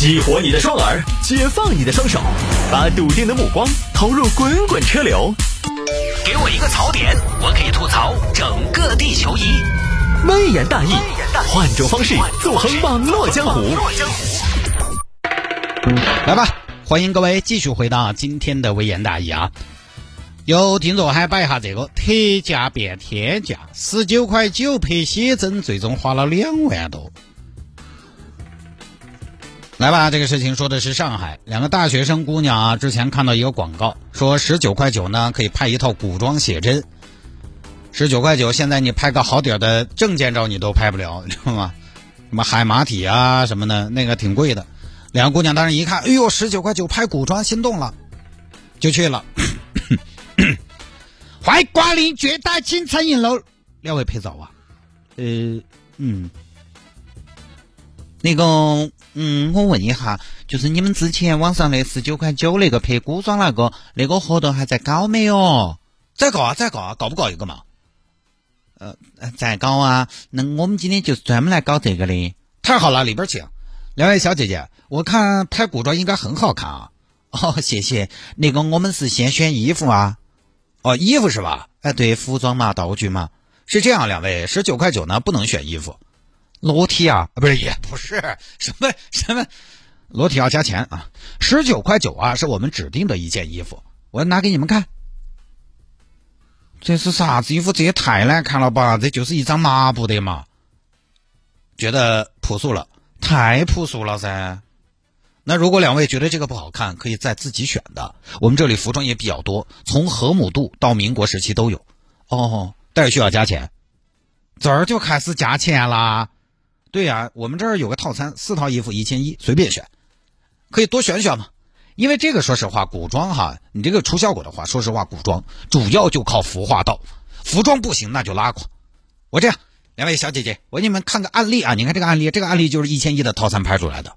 激活你的双耳，解放你的双手，把笃定的目光投入滚滚车流。给我一个槽点，我可以吐槽整个地球仪。微言大义，换种方式纵横网络江湖。来吧，欢迎各位继续回到今天的微言大义啊！有听众还摆一下这个特价变天价，十九块九拍写真，最终花了两万多。来吧，这个事情说的是上海两个大学生姑娘啊，之前看到一个广告，说十九块九呢可以拍一套古装写真。十九块九，现在你拍个好点的证件照你都拍不了，你知道吗？什么海马体啊什么的，那个挺贵的。两个姑娘当时一看，哎呦，十九块九拍古装，心动了，就去了。欢迎光临绝代青餐饮楼，两位拍照啊？呃，嗯，那个，嗯，我问一下，就是你们之前网上那十九块九那个拍古装那个，那个活动还在搞没有？在搞啊，在搞啊，搞不搞一个嘛？呃，在搞啊。那我们今天就是专门来搞这个的。太好了，里边请。两位小姐姐，我看拍古装应该很好看啊。哦，谢谢。那个我们是先选衣服啊。哦，衣服是吧？哎，对，服装嘛，道具嘛。是这样，两位十九块九呢，不能选衣服。裸体啊？不是，也不是什么什么，裸体要加钱啊。十九块九啊，是我们指定的一件衣服，我拿给你们看。这是啥子衣服？这也太难看了吧！这就是一张麻布的嘛。觉得朴素了，太朴素了噻。那如果两位觉得这个不好看，可以再自己选的。我们这里服装也比较多，从河姆渡到民国时期都有。哦，但是需要加钱。这儿就开始加钱啦。对呀，我们这儿有个套餐，四套衣服一千一，随便选，可以多选选嘛。因为这个说实话，古装哈，你这个出效果的话，说实话，古装主要就靠服化道，服装不行那就拉垮。我这样，两位小姐姐，我给你们看个案例啊。你看这个案例，这个案例就是一千一的套餐拍出来的。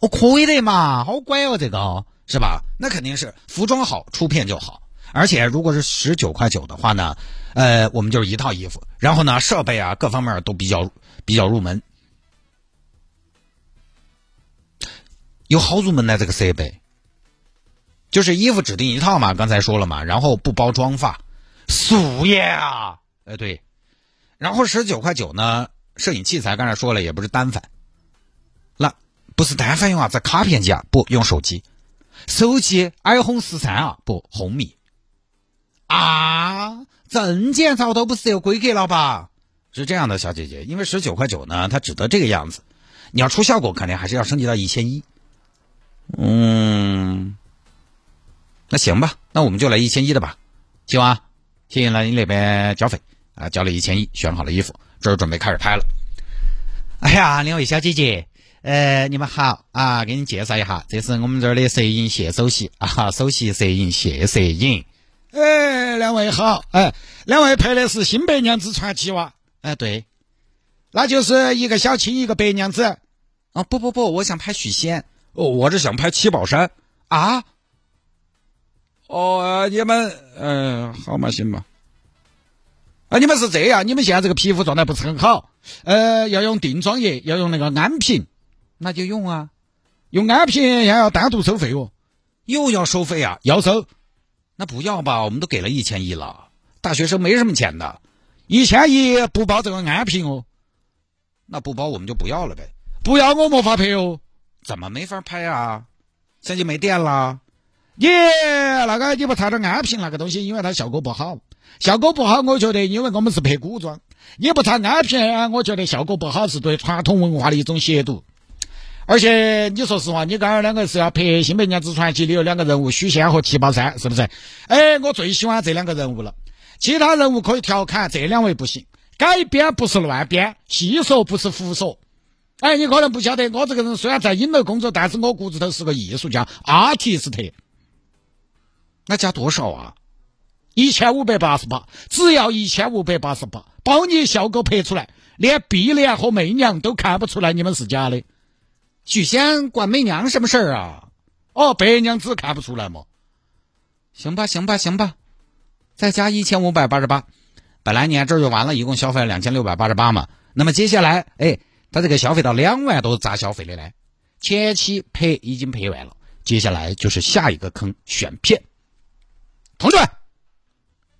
哦，可以的嘛，好乖哦，这个是吧？那肯定是服装好，出片就好。而且如果是十九块九的话呢，呃，我们就是一套衣服，然后呢，设备啊各方面都比较比较入门。有好入门的这个设备，就是衣服指定一套嘛，刚才说了嘛，然后不包妆发，素颜啊，哎对，然后十九块九呢，摄影器材刚才说了也不是单反，那不是单反用啊，在卡片机啊，不用手机，手机 iPhone 十三啊，不红米。啊，证件照都不是有规格了吧？是这样的，小姐姐，因为十九块九呢，它只得这个样子，你要出效果，肯定还是要升级到一千一。嗯，那行吧，那我们就来一千一的吧，行啊，行，那你那边交费啊，交了一千一，选好了衣服，这儿准备开始拍了。哎呀，两位小姐姐，呃，你们好啊，给你介绍一下，这是我们这儿的摄影谢首席啊，首席摄影谢摄影。哎，两位好，哎，两位拍的是《新白娘子传奇》哇？哎，对，那就是一个小青，一个白娘子。哦，不不不，我想拍许仙。哦，我是想拍七宝山啊！哦，你们嗯，好嘛，行嘛。啊，你们是这样，你们现在这个皮肤状态不是很好，呃，要用定妆液，要用那个安瓶，那就用啊。用安瓶也要单独收费哦，又要收费啊？要收？那不要吧，我们都给了一千一了，大学生没什么钱的，一千一不包这个安瓶哦。那不包我们就不要了呗，不要我没法拍哦。怎么没法拍啊？相机没电了？你那个你不插点安瓶那个东西，因为它效果不好。效果不好，我觉得因为我们是拍古装，你不插安瓶，我觉得效果不好是对传统文化的一种亵渎。而且你说实话，你刚刚两个是要拍《新白娘子传奇》里有两个人物许仙和七宝山，是不是？哎，我最喜欢这两个人物了。其他人物可以调侃，这两位不行。改编不是乱编，细说不是胡说。哎，你可能不晓得，我这个人虽然在影楼工作，但是我骨子头是个艺术家，artist。那加多少啊？一千五百八十八，只要一千五百八十八，包你效果拍出来，连碧莲和媚娘都看不出来你们是假的。许仙管媚娘什么事儿啊？哦，白娘子看不出来吗？行吧，行吧，行吧，再加一千五百八十八。本来你这就完了，一共消费两千六百八十八嘛。那么接下来，哎。他这个消费到两万多咋消费的呢？前期赔已经赔完了，接下来就是下一个坑选片。同志们，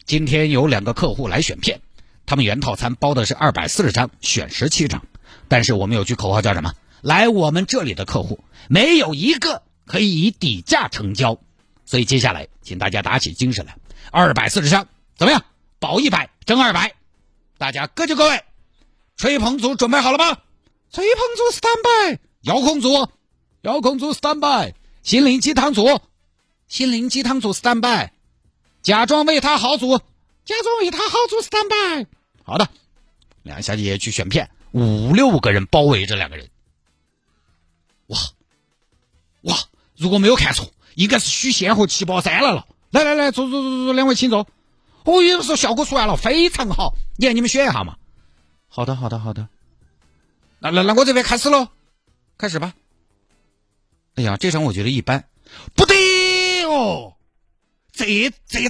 今天有两个客户来选片，他们原套餐包的是二百四十张，选十七张，但是我们有句口号叫什么？来我们这里的客户没有一个可以以底价成交，所以接下来请大家打起精神来，二百四十张怎么样？保一百，挣二百，大家各就各位。吹捧组准备好了吗？吹捧组 stand by，遥控组，遥控组 stand by，心灵鸡汤组，心灵鸡汤组 stand by，假装为他好组，假装为他好组 stand by。好的，两个小姐姐去选片，五六个人包围着两个人。哇哇！如果没有看错，应该是许仙和七宝山来了。来来来，坐坐坐坐，两位请坐。哦，有人说效果出来了，非常好。你看你们选一下嘛。好的，好的，好的。那那那我这边开始喽，开始吧。哎呀，这张我觉得一般，不得哦。这这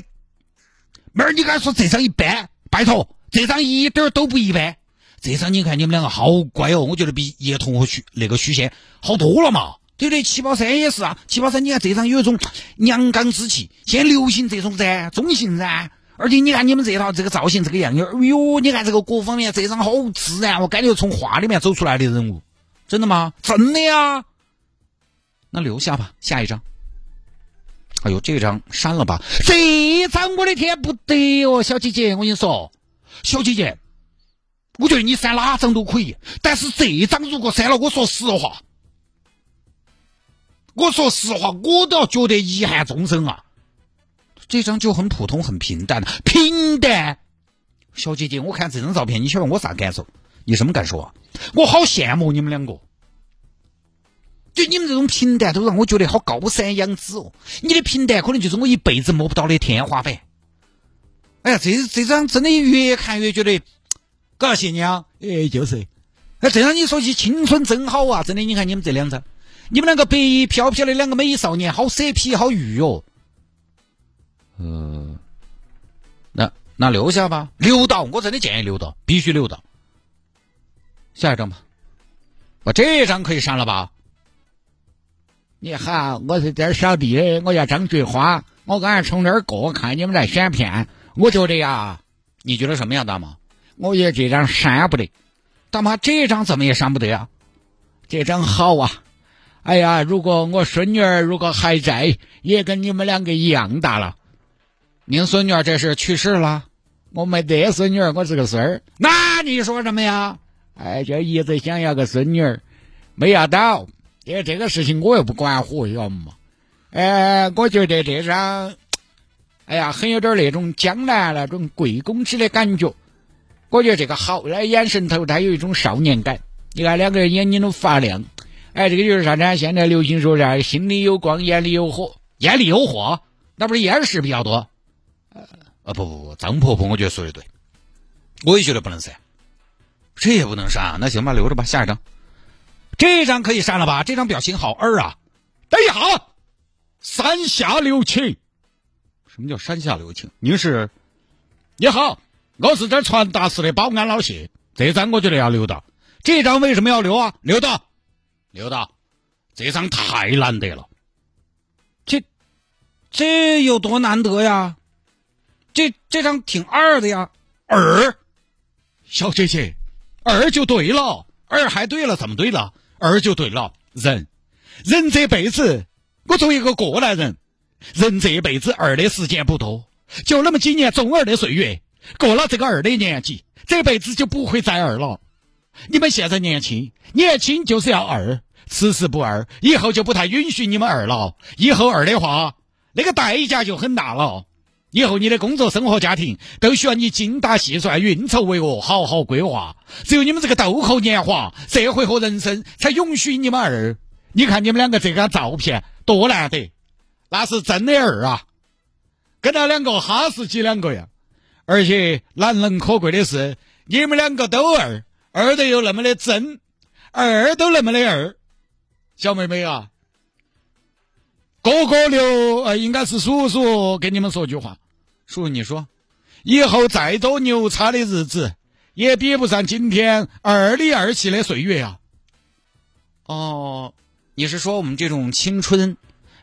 妹儿，你敢说这张一般？拜托，这张一点都不一般。这张你看你们两个好乖哦，我觉得比叶童和许那个许仙好多了嘛，对不对？七宝山也是啊，七宝山你看这张有一种阳刚之气，现在流行这种噻，中性噻。而且你看你们这套这个造型这个样样，哎呦，你看这个各方面这张好自然，我感觉从画里面走出来的人物，真的吗？真的呀。那留下吧，下一张。哎呦，这张删了吧。这张我的天不得哦，小姐姐，我跟你说，小姐姐，我觉得你删哪张都可以，但是这张如果删了，我说实话，我说实话，我都要觉得遗憾终生啊。这张就很普通，很平淡，平淡。小姐姐，我看这张照片，你晓得我啥感受？你什么感受啊？我好羡慕你们两个，就你们这种平淡，都让我觉得好高山仰止哦。你的平淡可能就是我一辈子摸不到的天花板。哎呀，这这张真的越看越觉得，感谢你啊！哎，就是。哎，这张你说起青春真好啊！真的，你看你们这两张，你们两个白衣飘飘的两个美少年，好色皮，好玉哦。呃，那那留下吧，留到，我真的建议留到，必须留到。下一张吧，我这张可以删了吧？你好，我是这儿小弟，我叫张菊花，我刚才从这儿过，看你们在选片，我觉得呀，你觉得什么样，大妈？我觉得这张删不得，大妈这张怎么也删不得呀？这张好啊！哎呀，如果我孙女儿如果还在，也跟你们两个一样大了。您孙女儿这是去世了，我没得孙女儿，我是个孙儿。那你说什么呀？哎，就一直想要个孙女儿，没要到。因为这个事情我又不管乎，晓得嘛？哎，我觉得这张，哎呀，很有点那种江南那种贵公子的感觉。我觉得这个好，那眼神头他有一种少年感。你看两个人眼睛都发亮。哎，这个就是啥呢？现在流行说啥？心里有光，眼里有火。眼里有火，那不是眼屎比较多？呃，啊不不不，张婆婆，我觉得说的对，我也觉得不能删，这也不能删，那行吧，留着吧，下一张，这张可以删了吧？这张表情好二啊！等一下，三下留情，什么叫山下留情？您是？你好，我是这传达室的保安老谢，这张我觉得要留到，这张为什么要留啊？留到，留到，这张太难得了，这这有多难得呀？这这张挺二的呀，二，小姐姐，二就对了，二还对了，怎么对了？二就对了，人，人这辈子，我作为一个过来人，人这辈子二的时间不多，就那么几年中二的岁月，过了这个二的年纪，这辈子就不会再二了。你们现在年轻，年轻就是要二，此时不二，以后就不太允许你们二了。以后二的话，那个代价就很大了。以后你的工作、生活、家庭都需要你精打细算、运筹帷幄、好好规划。只有你们这个豆蔻年华，社会和人生才允许你们二。你看你们两个这张照片多难得，那是真的二啊，跟那两个哈士奇两个呀。而且难能可贵的是，你们两个都二，二的又那么的真，二都那么的二，小妹妹啊。哥哥留，呃，应该是叔叔，跟你们说句话。叔叔，你说，以后再多牛叉的日子，也比不上今天二里二气的岁月啊。哦，你是说我们这种青春，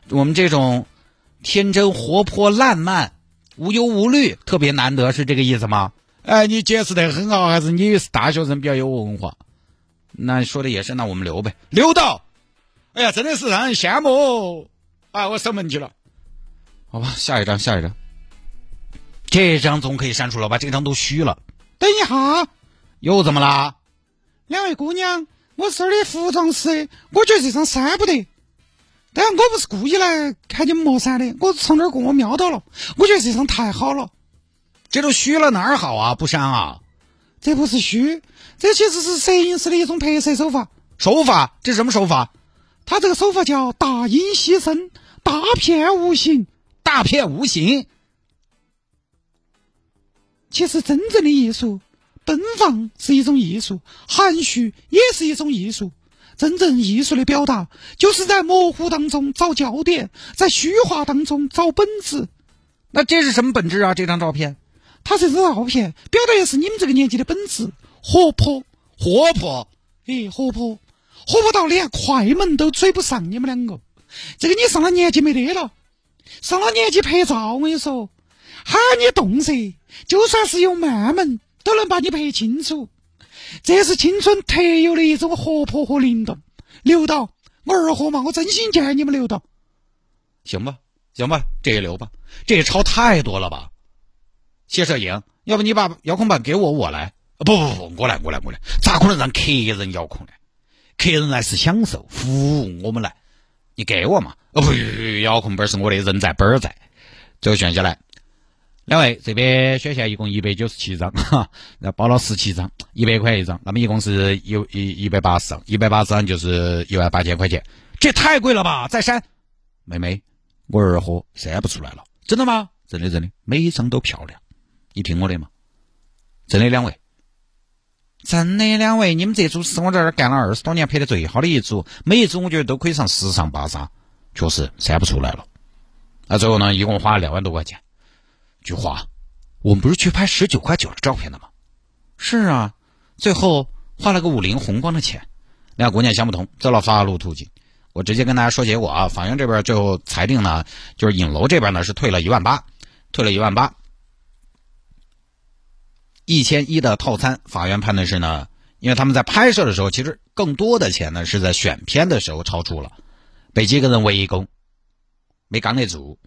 我们这种天真活泼烂漫、无忧无虑特别难得，是这个意思吗？哎，你解释得很好，还是你是大学生比较有文化？那说的也是，那我们留呗。留到，哎呀，真的是让人羡慕。啊，我守门去了。好吧，下一张，下一张。这张总可以删除了吧？这张都虚了。等一下，又怎么啦？两位姑娘，我是这儿的服装师，我觉得这张删不得。但是我不是故意来看你们磨删的，我从那儿过我瞄到了，我觉得这张太好了。这都虚了哪儿好啊？不删啊？这不是虚，这其实是摄影师的一种拍摄手法。手法？这是什么手法？他这个手法叫大音牺牲，大片无形，大片无形。其实真正的艺术，奔放是一种艺术，含蓄也是一种艺术。真正艺术的表达，就是在模糊当中找焦点，在虚化当中找本质。那这是什么本质啊？这张照片，它这张照片表达的是你们这个年纪的本质：活泼，活泼，哎，活泼。活泼到连快门都追不上你们两个，这个你上了年纪没得了，上了年纪拍照，我跟你说，喊你动噻，就算是用慢门都能把你拍清楚。这是青春特有的一种活泼和灵动。留到我二货嘛，我真心建议你们留到。行吧，行吧，这也留吧，这也超太多了吧？谢摄影，要不你把遥控板给我，我来。不不不，我来，我来，我来，咋可能让客人遥控呢？客人来是享受服务，我们来，你给我嘛？哦不，遥控本是我的，人在本儿在。最后选下来，两位这边选项一共一百九十七张，哈，那包了十七张，一百块一张，那么一共是一一一百八十张，一百八十张就是一万八千块钱，这太贵了吧？再删，妹妹，我二货删不出来了，真的吗？真的真的，每一张都漂亮，你听我的嘛，真的两位。真的，两位，你们这组是我在这儿干了二十多年拍的最好的一组，每一组我觉得都可以上时尚芭莎，确实删不出来了。那最后呢，一共花了两万多块钱。菊花，我们不是去拍十九块九的照片的吗？是啊，最后花了个五菱宏光的钱。两个姑娘想不通，走了法律途径。我直接跟大家说结果啊，法院这边最后裁定呢，就是影楼这边呢是退了一万八，退了一万八。一千一的套餐，法院判的是呢，因为他们在拍摄的时候，其实更多的钱呢是在选片的时候超出了，被几个人围攻，没刚得住。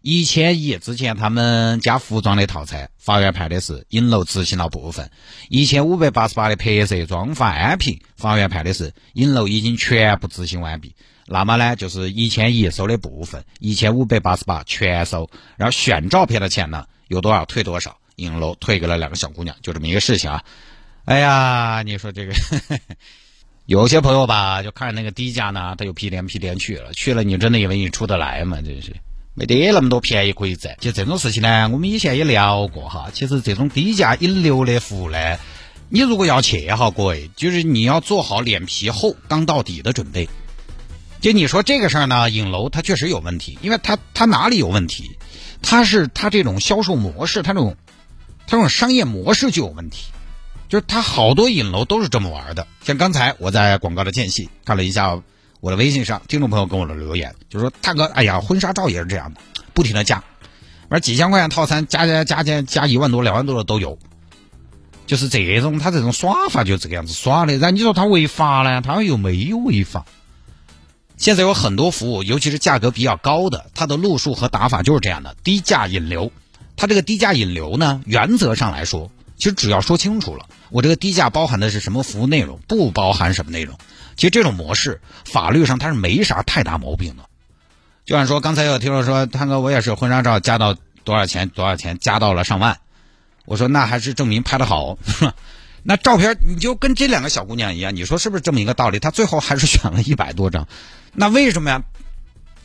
一千一之前他们加服装的套餐，法院判的是影楼执行了部分；一千五百八十八的拍摄、装发、安平，法院判的是影楼已经全部执行完毕。那么呢，就是一千一收的部分，一千五百八十八全收，然后选照片的钱呢有多少退多少。影楼退给了两个小姑娘，就这么一个事情啊！哎呀，你说这个，有些朋友吧，就看那个低价呢，他又屁颠屁颠去了，去了你真的以为你出得来吗？真是没得那么多便宜可以占。就这种事情呢，我们以前也聊过哈。其实这种低价引流的服务呢，你如果要去哈，各位，就是你要做好脸皮厚、刚到底的准备。就你说这个事儿呢，影楼它确实有问题，因为它它哪里有问题？它是它这种销售模式，它这种。它这种商业模式就有问题，就是它好多影楼都是这么玩的。像刚才我在广告的间隙看了一下我的微信上，听众朋友跟我的留言，就说大哥，哎呀，婚纱照也是这样的，不停的加，完几千块钱套餐加加加加加一万多两万多的都有，就是这种他这种耍法就这个样子耍的。然后你说他违法呢，他又没有违法。现在有很多服务，尤其是价格比较高的，它的路数和打法就是这样的，低价引流。它这个低价引流呢，原则上来说，其实只要说清楚了，我这个低价包含的是什么服务内容，不包含什么内容，其实这种模式法律上它是没啥太大毛病的。就像说刚才有听众说，涛哥我也是婚纱照加到多少钱多少钱，加到了上万，我说那还是证明拍的好，那照片你就跟这两个小姑娘一样，你说是不是这么一个道理？他最后还是选了一百多张，那为什么呀？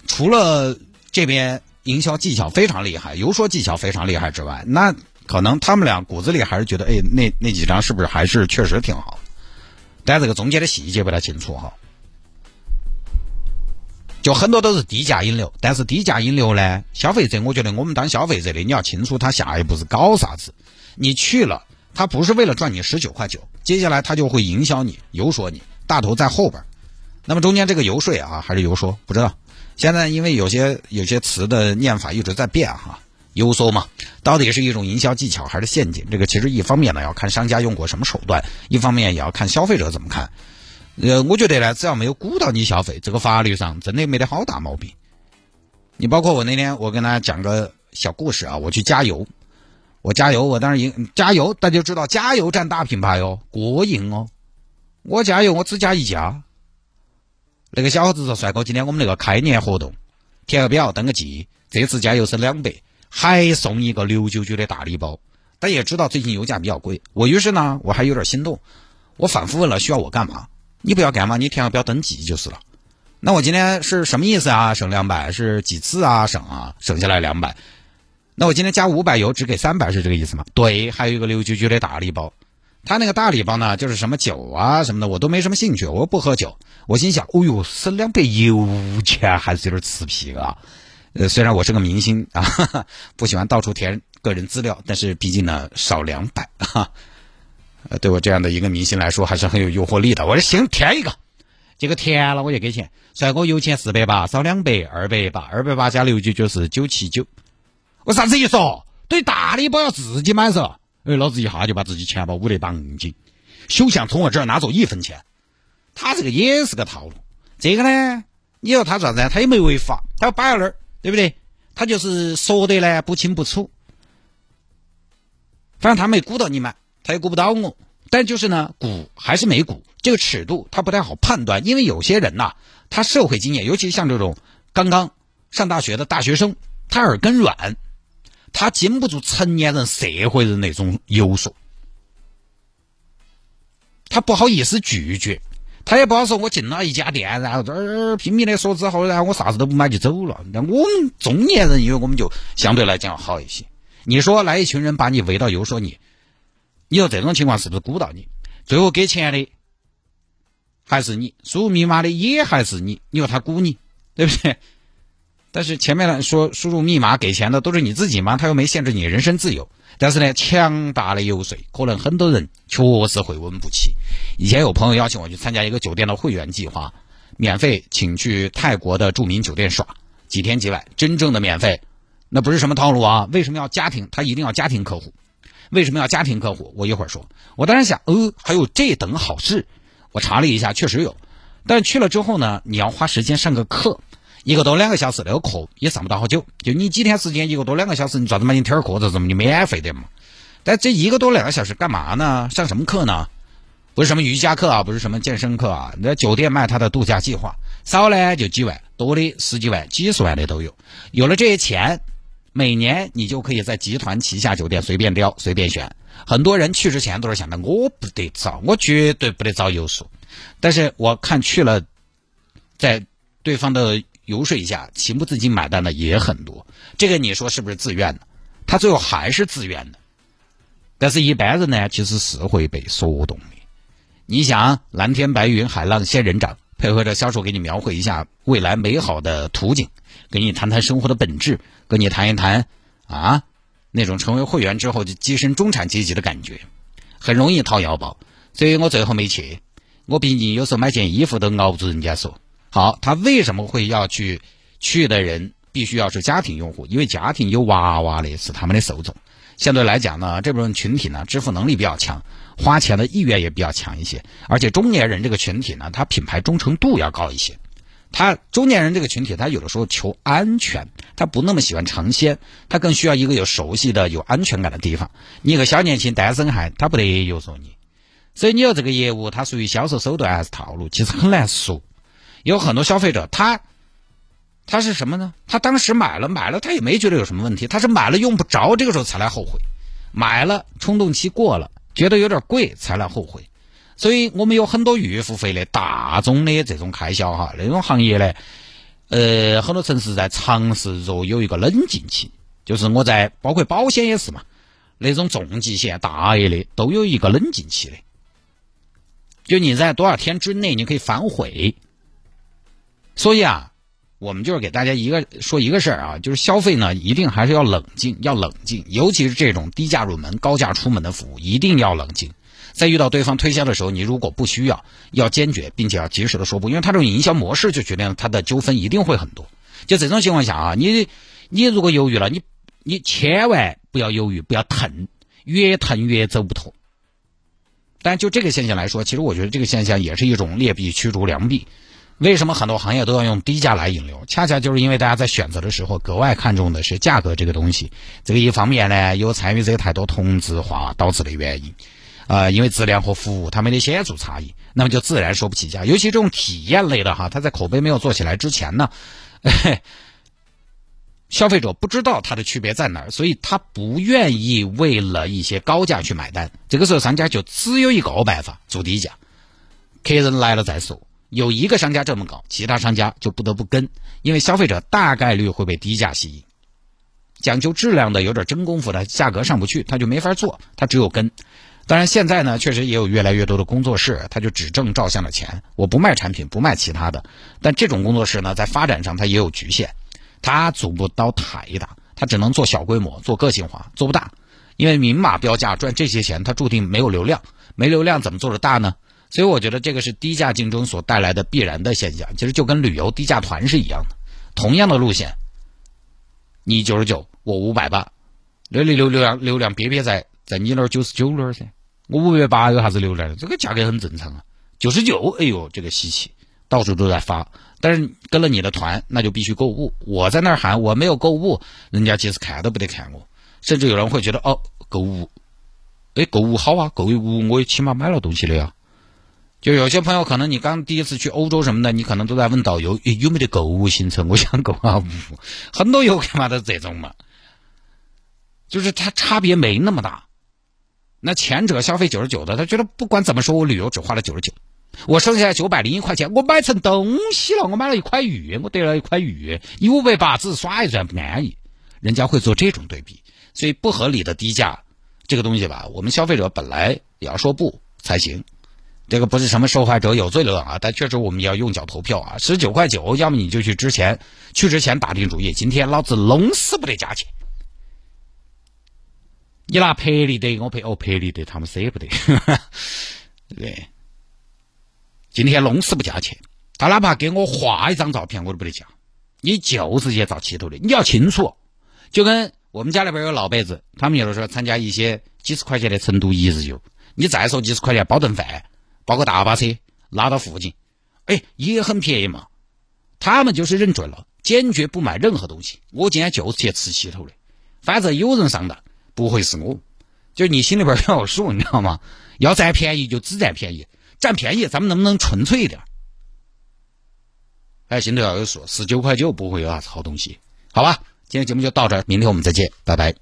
除了这边。营销技巧非常厉害，游说技巧非常厉害之外，那可能他们俩骨子里还是觉得，哎，那那几张是不是还是确实挺好？但这个中间的细节不太清楚哈。就很多都是低价引流，但是低价引流呢，消费者我觉得我们当消费者的你要清楚他下一步是搞啥子。你去了，他不是为了赚你十九块九，接下来他就会营销你、游说你，大头在后边。那么中间这个游说啊，还是游说，不知道。现在因为有些有些词的念法一直在变哈，游说嘛，到底是一种营销技巧还是陷阱？这个其实一方面呢要看商家用过什么手段，一方面也要看消费者怎么看。呃，我觉得呢，只要没有鼓捣你消费，这个法律上真的没得好大毛病。你包括我那天我跟大家讲个小故事啊，我去加油，我加油，我当时一加油，大家知道加油站大品牌哦，过硬哦。我加油，我只加一家。那个小伙子说：“帅哥，今天我们那个开年活动，填个表登个记，这次加油是两百，还送一个六九九的大礼包。但也知道最近油价比较贵，我于是呢，我还有点心动，我反复问了需要我干嘛？你不要干嘛？你填个表登记就是了。那我今天是什么意思啊？省两百是几次啊？省啊，省下来两百。那我今天加五百油只给三百是这个意思吗？对，还有一个六九九的大礼包。”他那个大礼包呢，就是什么酒啊什么的，我都没什么兴趣，我又不喝酒。我心想，哦呦，省两百油钱还是有点吃皮啊。呃，虽然我是个明星啊，不喜欢到处填个人资料，但是毕竟呢，少两百哈。呃，对我这样的一个明星来说，还是很有诱惑力的。我说行，填一个，结果填了我就给钱。帅哥，油钱四百八，少两百，二百八，二百八加六九九是九七九。我啥子意思哦？对大礼包要自己买噻。哎，老子一下就把自己钱包捂得绑紧，休想从我这儿拿走一分钱。他这个也是个套路。这个呢，你说他啥子？他也没违法，他摆在那儿，对不对？他就是说的呢不清不楚。反正他没鼓到你们，他也鼓不到我。但就是呢，鼓还是没鼓，这个尺度他不太好判断。因为有些人呐，他社会经验，尤其像这种刚刚上大学的大学生，他耳根软。他经不住成年人、社会人那种游说，他不好意思拒绝，他也不好说。我进了一家店，然后这儿拼命的说之后，然后我啥子都不买就走了。那我们中年人，因为我们就相对来讲要好一些。你说来一群人把你围到游说你，你说这种情况是不是鼓捣你？最后给钱的还是你，输入密码的也还是你。你说他鼓你，对不对？但是前面来说输入密码给钱的都是你自己吗？他又没限制你人身自由。但是呢，强大的游说，可能很多人确实会稳不起。以前有朋友邀请我去参加一个酒店的会员计划，免费请去泰国的著名酒店耍几天几晚，真正的免费，那不是什么套路啊？为什么要家庭？他一定要家庭客户？为什么要家庭客户？我一会儿说。我当时想，呃，还有这等好事？我查了一下，确实有。但去了之后呢，你要花时间上个课。一个多两个小时那个课也上不到好久，就你几天时间一个多两个小时，你咋子买你听课这怎么就免费的嘛？但这一个多两个小时干嘛呢？上什么课呢？不是什么瑜伽课啊，不是什么健身课啊。那酒店卖他的度假计划，少呢就几万，多的十几万、几十万的都有。有了这些钱，每年你就可以在集团旗下酒店随便挑、随便选。很多人去之前都是想的，我不得找，我绝对不得找有数。但是我看去了，在对方的。游说一下，情不自禁买单的也很多。这个你说是不是自愿的？他最后还是自愿的。但是，一般人呢，其实是会被说动的。你想，蓝天白云、海浪、仙人掌，配合着销售给你描绘一下未来美好的图景，给你谈谈生活的本质，跟你谈一谈啊，那种成为会员之后就跻身中产阶级的感觉，很容易掏腰包。所以我最后没去。我毕竟有时候买件衣服都熬不住人家说。好，他为什么会要去？去的人必须要是家庭用户，因为家庭有娃娃的是他们的受众。相对来讲呢，这部分群体呢，支付能力比较强，花钱的意愿也比较强一些。而且中年人这个群体呢，他品牌忠诚度要高一些。他中年人这个群体，他有的时候求安全，他不那么喜欢尝鲜，他更需要一个有熟悉的、有安全感的地方。你一个小年轻单身汉，他不得有说你。所以你要这个业务，它属于销售手段还是套路，其实很难说。有很多消费者，他他是什么呢？他当时买了买了，他也没觉得有什么问题。他是买了用不着，这个时候才来后悔。买了冲动期过了，觉得有点贵才来后悔。所以我们有很多预付费的大宗的这种开销哈，那种行业呢，呃，很多城市在尝试着有一个冷静期，就是我在包括保险也是嘛，那种重疾险大额的都有一个冷静期的，就你在多少天之内你可以反悔。所以啊，我们就是给大家一个说一个事儿啊，就是消费呢，一定还是要冷静，要冷静，尤其是这种低价入门、高价出门的服务，一定要冷静。在遇到对方推销的时候，你如果不需要，要坚决，并且要及时的说不，因为他这种营销模式就决定了他的纠纷一定会很多。就这种情况下啊，你你如果犹豫了，你你千万不要犹豫，不要腾，越腾越走不脱。但就这个现象来说，其实我觉得这个现象也是一种劣币驱逐良币。为什么很多行业都要用低价来引流？恰恰就是因为大家在选择的时候格外看重的是价格这个东西。这个一方面呢，有参与者太多同质化导致的原因。呃，因为质量和服务它没得显著差异，那么就自然说不起价。尤其这种体验类的哈，它在口碑没有做起来之前呢，消费者不知道它的区别在哪儿，所以他不愿意为了一些高价去买单。这个时候商家就只有一个办法，做低价，客人来了再说。有一个商家这么搞，其他商家就不得不跟，因为消费者大概率会被低价吸引。讲究质量的、有点真功夫的，价格上不去，他就没法做，他只有跟。当然，现在呢，确实也有越来越多的工作室，他就只挣照相的钱，我不卖产品，不卖其他的。但这种工作室呢，在发展上它也有局限，它做不到太大，它只能做小规模，做个性化，做不大。因为明码标价赚这些钱，它注定没有流量，没流量怎么做的大呢？所以我觉得这个是低价竞争所带来的必然的现象，其实就跟旅游低价团是一样的，同样的路线，你九十九，我五百八，那里流流量流量憋憋在在你那儿九十九那儿噻，我五百八有啥子流量？这个价格很正常啊，九十九，哎呦，这个稀奇，到处都在发，但是跟了你的团，那就必须购物。我在那儿喊我没有购物，人家其实看都不得看我，甚至有人会觉得哦，购物，哎，购物好啊，购物我也起码买了东西了呀。就有些朋友可能你刚第一次去欧洲什么的，你可能都在问导游有没得购物行程，我想购啊物。很多游客嘛都是这种嘛，就是它差别没那么大。那前者消费九十九的，他觉得不管怎么说，我旅游只花了九十九，我剩下九百零一块钱，我买成东西了，我买了一块玉，我得了一块玉，你五百八只是耍一转不安逸。人家会做这种对比，所以不合理的低价这个东西吧，我们消费者本来也要说不才行。这个不是什么受害者有罪论啊，但确实我们要用脚投票啊！十九块九，要么你就去之前去之前打定主意，今天老子弄死不得价钱。你拿赔礼的，我赔哦赔礼的，他们舍不得。对，今天弄死不价钱，他哪怕给我画一张照片，我都不得价。你就直接找气头的，你要清楚。就跟我们家里边有老辈子，他们有的时候参加一些几十块钱的成都一日游，你再说几十块钱包顿饭。包个大巴车拉到附近，哎，也很便宜嘛。他们就是认准了，坚决不买任何东西。我今天就是去吃西头的，反正有人上当，不会是我。就你心里边要有数，你知道吗？要占便宜就只占便宜，占便宜咱们能不能纯粹一点？哎，心里要有数，十九块九不会有啥子好东西，好吧？今天节目就到这儿，明天我们再见，拜拜。